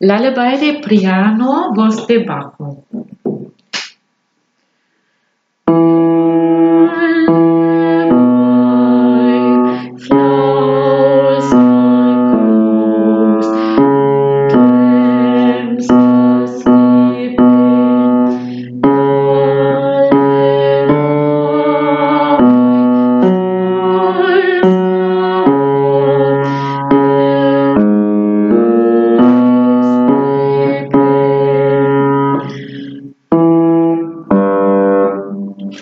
Lullaby de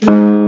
you.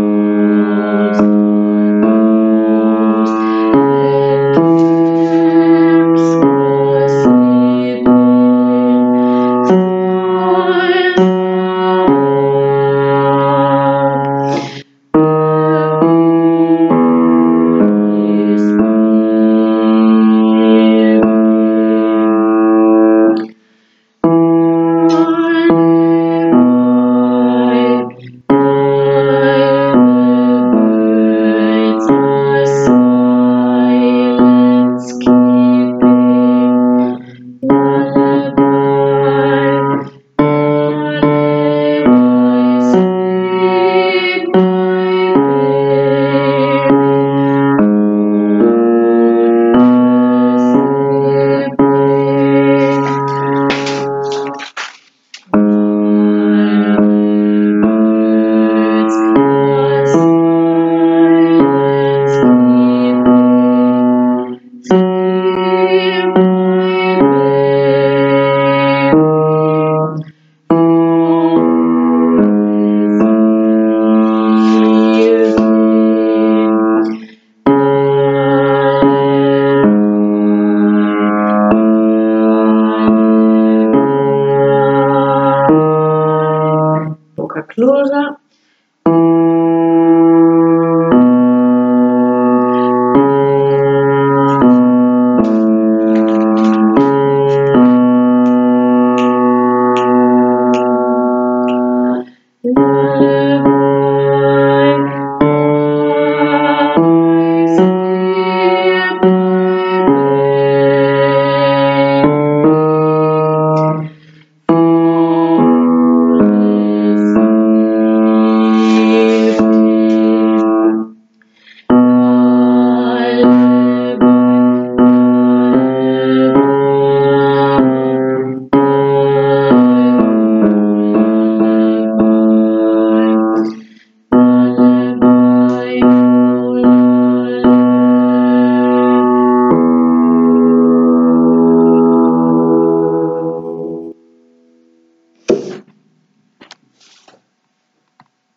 conclusa.